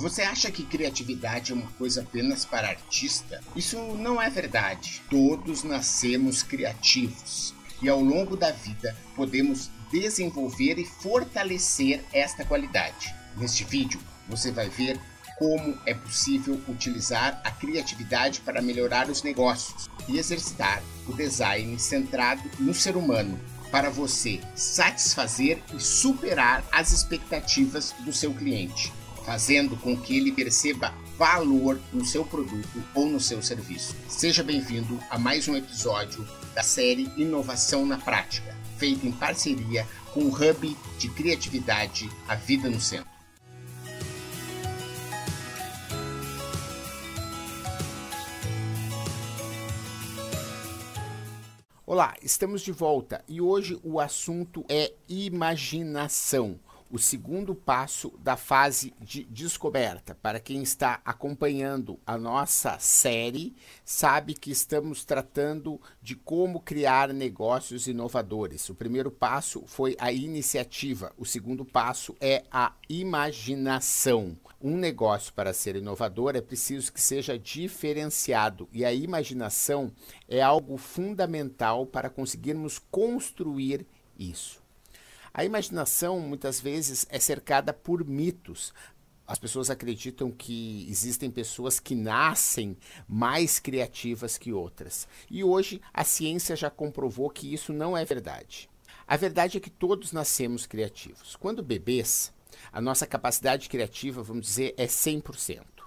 Você acha que criatividade é uma coisa apenas para artista? Isso não é verdade. Todos nascemos criativos e ao longo da vida podemos desenvolver e fortalecer esta qualidade. Neste vídeo você vai ver como é possível utilizar a criatividade para melhorar os negócios e exercitar o design centrado no ser humano para você satisfazer e superar as expectativas do seu cliente, fazendo com que ele perceba valor no seu produto ou no seu serviço. Seja bem-vindo a mais um episódio da série Inovação na Prática, feita em parceria com o Hub de Criatividade A Vida no Centro. Olá, estamos de volta e hoje o assunto é imaginação o segundo passo da fase de descoberta. Para quem está acompanhando a nossa série, sabe que estamos tratando de como criar negócios inovadores. O primeiro passo foi a iniciativa, o segundo passo é a imaginação. Um negócio para ser inovador é preciso que seja diferenciado e a imaginação é algo fundamental para conseguirmos construir isso. A imaginação muitas vezes é cercada por mitos. As pessoas acreditam que existem pessoas que nascem mais criativas que outras. E hoje a ciência já comprovou que isso não é verdade. A verdade é que todos nascemos criativos. Quando bebês, a nossa capacidade criativa, vamos dizer, é 100%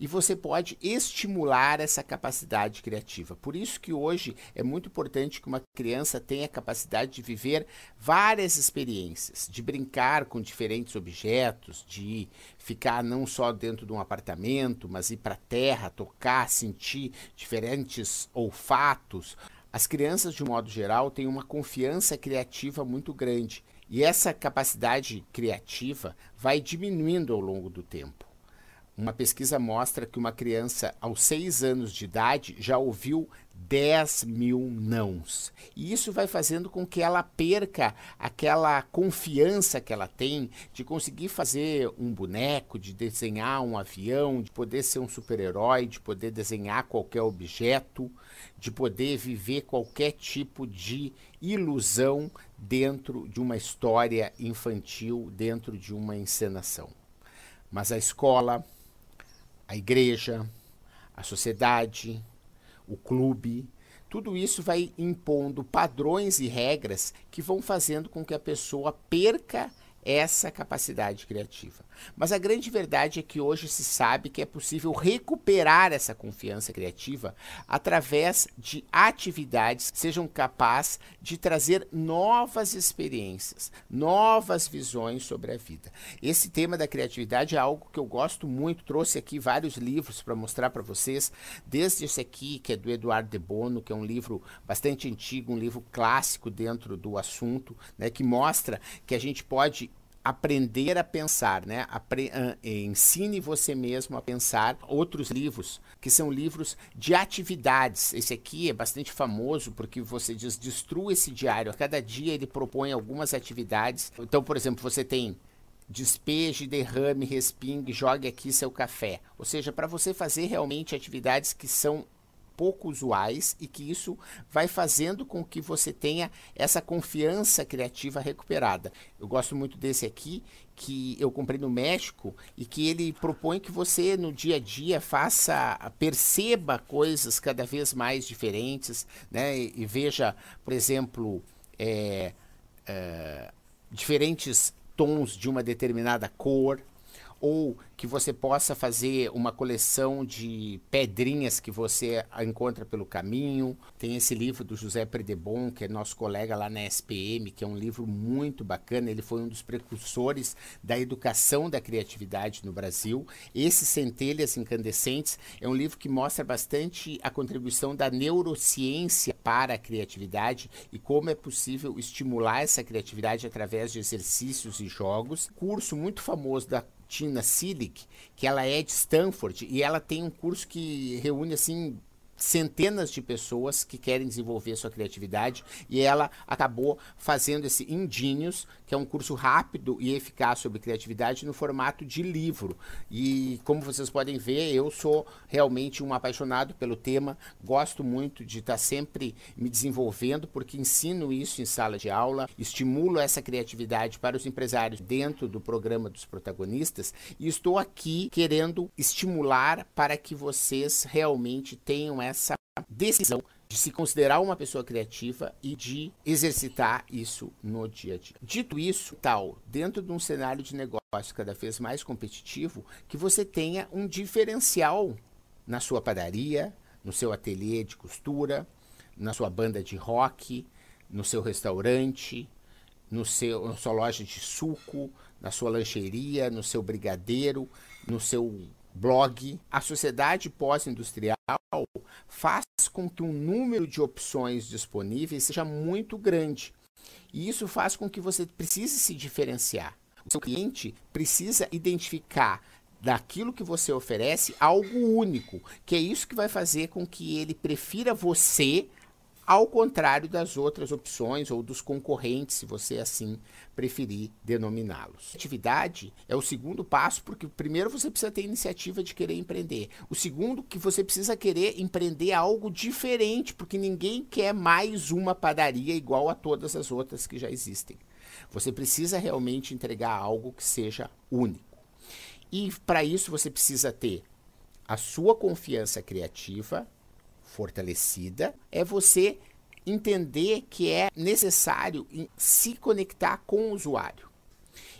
e você pode estimular essa capacidade criativa. Por isso que hoje é muito importante que uma criança tenha a capacidade de viver várias experiências, de brincar com diferentes objetos, de ficar não só dentro de um apartamento, mas ir para a terra, tocar, sentir diferentes olfatos. As crianças, de um modo geral, têm uma confiança criativa muito grande. E essa capacidade criativa vai diminuindo ao longo do tempo. Uma pesquisa mostra que uma criança aos 6 anos de idade já ouviu 10 mil nãos. E isso vai fazendo com que ela perca aquela confiança que ela tem de conseguir fazer um boneco, de desenhar um avião, de poder ser um super-herói, de poder desenhar qualquer objeto, de poder viver qualquer tipo de ilusão dentro de uma história infantil, dentro de uma encenação. Mas a escola, a igreja, a sociedade, o clube, tudo isso vai impondo padrões e regras que vão fazendo com que a pessoa perca essa capacidade criativa. Mas a grande verdade é que hoje se sabe que é possível recuperar essa confiança criativa através de atividades que sejam capazes de trazer novas experiências, novas visões sobre a vida. Esse tema da criatividade é algo que eu gosto muito, trouxe aqui vários livros para mostrar para vocês, desde esse aqui, que é do Eduardo de Bono, que é um livro bastante antigo, um livro clássico dentro do assunto, né, que mostra que a gente pode aprender a pensar, né? Apre ensine você mesmo a pensar. Outros livros que são livros de atividades. Esse aqui é bastante famoso porque você diz destrua esse diário. A cada dia ele propõe algumas atividades. Então, por exemplo, você tem despeje, derrame, respingue, jogue aqui seu café. Ou seja, para você fazer realmente atividades que são pouco usuais e que isso vai fazendo com que você tenha essa confiança criativa recuperada. Eu gosto muito desse aqui, que eu comprei no México e que ele propõe que você no dia a dia faça, perceba coisas cada vez mais diferentes, né? E, e veja, por exemplo, é, é, diferentes tons de uma determinada cor, ou que você possa fazer uma coleção de pedrinhas que você encontra pelo caminho. Tem esse livro do José Predebon, que é nosso colega lá na SPM, que é um livro muito bacana. Ele foi um dos precursores da educação da criatividade no Brasil. Esse Centelhas Incandescentes é um livro que mostra bastante a contribuição da neurociência para a criatividade e como é possível estimular essa criatividade através de exercícios e jogos. Curso muito famoso da Tina Silic, que ela é de Stanford e ela tem um curso que reúne assim centenas de pessoas que querem desenvolver sua criatividade e ela acabou fazendo esse Indinhos, que é um curso rápido e eficaz sobre criatividade no formato de livro. E como vocês podem ver, eu sou realmente um apaixonado pelo tema, gosto muito de estar sempre me desenvolvendo porque ensino isso em sala de aula, estimulo essa criatividade para os empresários dentro do programa dos protagonistas e estou aqui querendo estimular para que vocês realmente tenham essa decisão de se considerar uma pessoa criativa e de exercitar isso no dia a dia. Dito isso, tal, dentro de um cenário de negócio cada vez mais competitivo, que você tenha um diferencial na sua padaria, no seu ateliê de costura, na sua banda de rock, no seu restaurante, no seu, na sua loja de suco, na sua lancheria, no seu brigadeiro, no seu blog. A sociedade pós-industrial faz com que o número de opções disponíveis seja muito grande. E isso faz com que você precise se diferenciar. O seu cliente precisa identificar daquilo que você oferece algo único, que é isso que vai fazer com que ele prefira você ao contrário das outras opções ou dos concorrentes, se você assim preferir denominá-los. Atividade é o segundo passo, porque primeiro você precisa ter iniciativa de querer empreender. O segundo, que você precisa querer empreender algo diferente, porque ninguém quer mais uma padaria igual a todas as outras que já existem. Você precisa realmente entregar algo que seja único. E para isso você precisa ter a sua confiança criativa, fortalecida é você entender que é necessário se conectar com o usuário.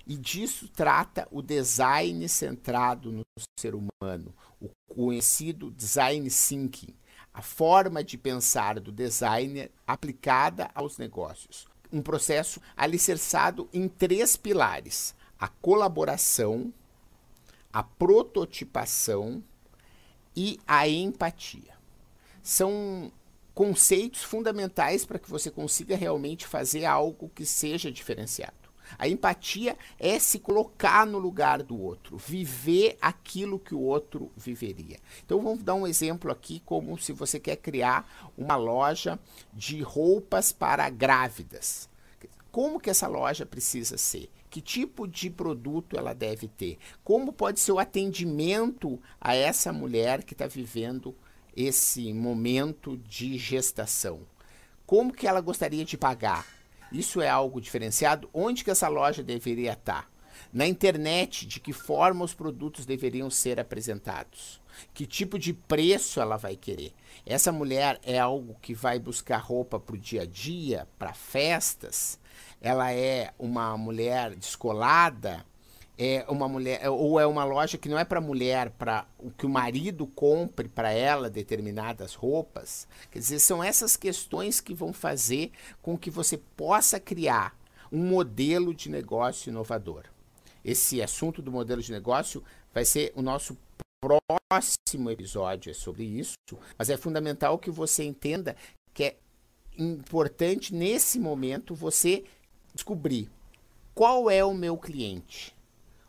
E disso trata o design centrado no ser humano, o conhecido design thinking, a forma de pensar do designer aplicada aos negócios. Um processo alicerçado em três pilares: a colaboração, a prototipação e a empatia são conceitos fundamentais para que você consiga realmente fazer algo que seja diferenciado. A empatia é se colocar no lugar do outro, viver aquilo que o outro viveria. Então vamos dar um exemplo aqui como se você quer criar uma loja de roupas para grávidas. Como que essa loja precisa ser? Que tipo de produto ela deve ter? Como pode ser o atendimento a essa mulher que está vivendo esse momento de gestação? Como que ela gostaria de pagar? Isso é algo diferenciado? Onde que essa loja deveria estar? Na internet, de que forma os produtos deveriam ser apresentados? Que tipo de preço ela vai querer? Essa mulher é algo que vai buscar roupa para o dia a dia, para festas? Ela é uma mulher descolada? É uma mulher é, ou é uma loja que não é para mulher, para que o marido compre para ela determinadas roupas. Quer dizer, são essas questões que vão fazer com que você possa criar um modelo de negócio inovador. Esse assunto do modelo de negócio vai ser o nosso próximo episódio é sobre isso, mas é fundamental que você entenda que é importante nesse momento você descobrir qual é o meu cliente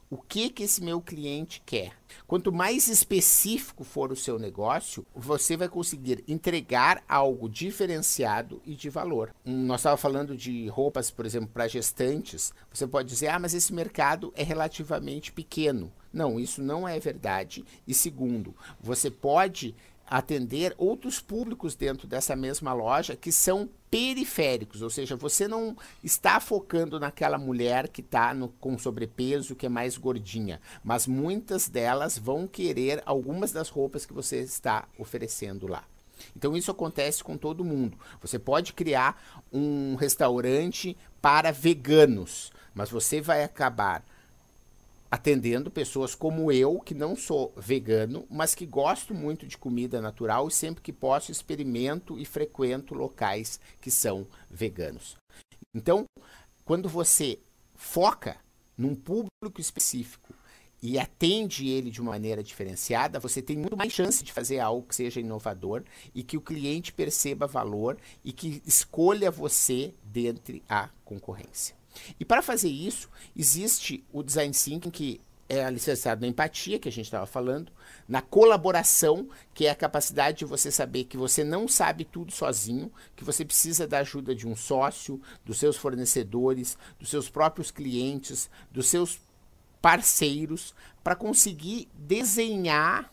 o que que esse meu cliente quer. Quanto mais específico for o seu negócio, você vai conseguir entregar algo diferenciado e de valor. Nós estávamos falando de roupas, por exemplo, para gestantes. Você pode dizer, ah, mas esse mercado é relativamente pequeno. Não, isso não é verdade. E segundo, você pode atender outros públicos dentro dessa mesma loja que são periféricos, ou seja, você não está focando naquela mulher que está com sobrepeso, que é mais gordinha, mas muitas delas vão querer algumas das roupas que você está oferecendo lá. Então isso acontece com todo mundo. Você pode criar um restaurante para veganos, mas você vai acabar atendendo pessoas como eu, que não sou vegano, mas que gosto muito de comida natural e sempre que posso experimento e frequento locais que são veganos. Então, quando você foca num público específico e atende ele de uma maneira diferenciada, você tem muito mais chance de fazer algo que seja inovador e que o cliente perceba valor e que escolha você dentre a concorrência. E para fazer isso, existe o design thinking que é alicerçado na empatia, que a gente estava falando, na colaboração, que é a capacidade de você saber que você não sabe tudo sozinho, que você precisa da ajuda de um sócio, dos seus fornecedores, dos seus próprios clientes, dos seus parceiros, para conseguir desenhar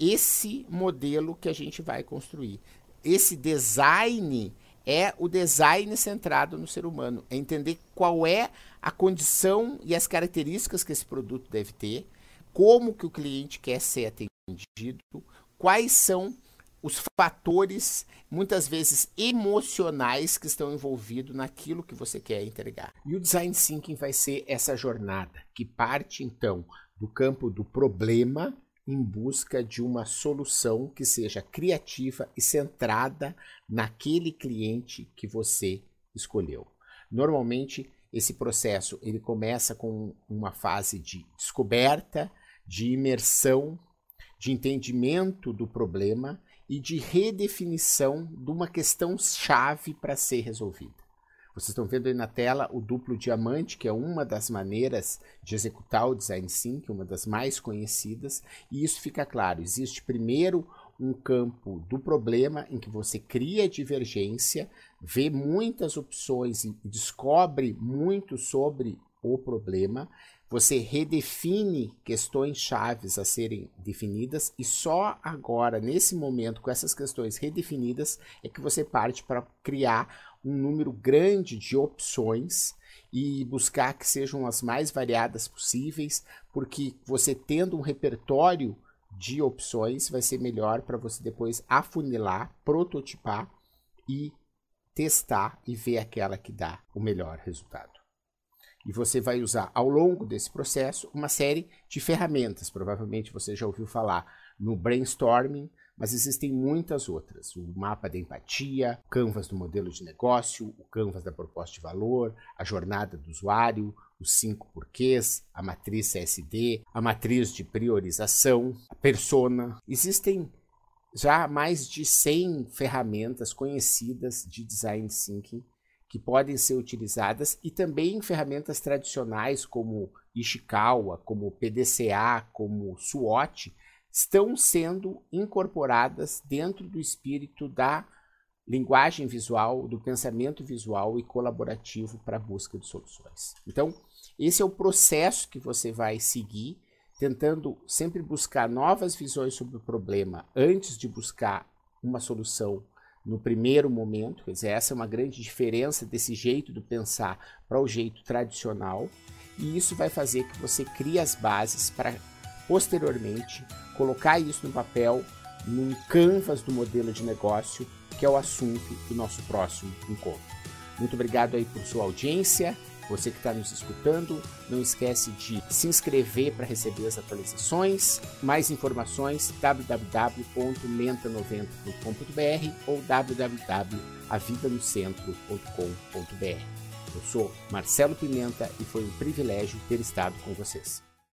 esse modelo que a gente vai construir. Esse design é o design centrado no ser humano, é entender qual é a condição e as características que esse produto deve ter, como que o cliente quer ser atendido, quais são os fatores, muitas vezes emocionais, que estão envolvidos naquilo que você quer entregar. E o design thinking vai ser essa jornada que parte então do campo do problema em busca de uma solução que seja criativa e centrada naquele cliente que você escolheu. Normalmente, esse processo ele começa com uma fase de descoberta, de imersão, de entendimento do problema e de redefinição de uma questão chave para ser resolvida. Vocês estão vendo aí na tela o duplo diamante, que é uma das maneiras de executar o design thinking, uma das mais conhecidas, e isso fica claro. Existe primeiro um campo do problema em que você cria divergência, vê muitas opções e descobre muito sobre o problema, você redefine questões chaves a serem definidas e só agora, nesse momento, com essas questões redefinidas, é que você parte para criar um número grande de opções e buscar que sejam as mais variadas possíveis, porque você tendo um repertório de opções vai ser melhor para você depois afunilar, prototipar e testar e ver aquela que dá o melhor resultado. E você vai usar ao longo desse processo uma série de ferramentas. Provavelmente você já ouviu falar no brainstorming, mas existem muitas outras. O mapa da empatia, o canvas do modelo de negócio, o canvas da proposta de valor, a jornada do usuário, os cinco porquês, a matriz CSD, a matriz de priorização, a persona. Existem já mais de 100 ferramentas conhecidas de design thinking que podem ser utilizadas e também ferramentas tradicionais como Ishikawa, como PDCA, como SWOT, estão sendo incorporadas dentro do espírito da linguagem visual, do pensamento visual e colaborativo para a busca de soluções. Então, esse é o processo que você vai seguir, tentando sempre buscar novas visões sobre o problema antes de buscar uma solução no primeiro momento. Quer dizer, essa é uma grande diferença desse jeito de pensar para o jeito tradicional. E isso vai fazer que você crie as bases para posteriormente colocar isso no papel, num canvas do modelo de negócio, que é o assunto do nosso próximo encontro. Muito obrigado aí por sua audiência. Você que está nos escutando, não esquece de se inscrever para receber as atualizações. Mais informações www.menta90.com.br ou www.avidanocentro.com.br. Eu sou Marcelo Pimenta e foi um privilégio ter estado com vocês.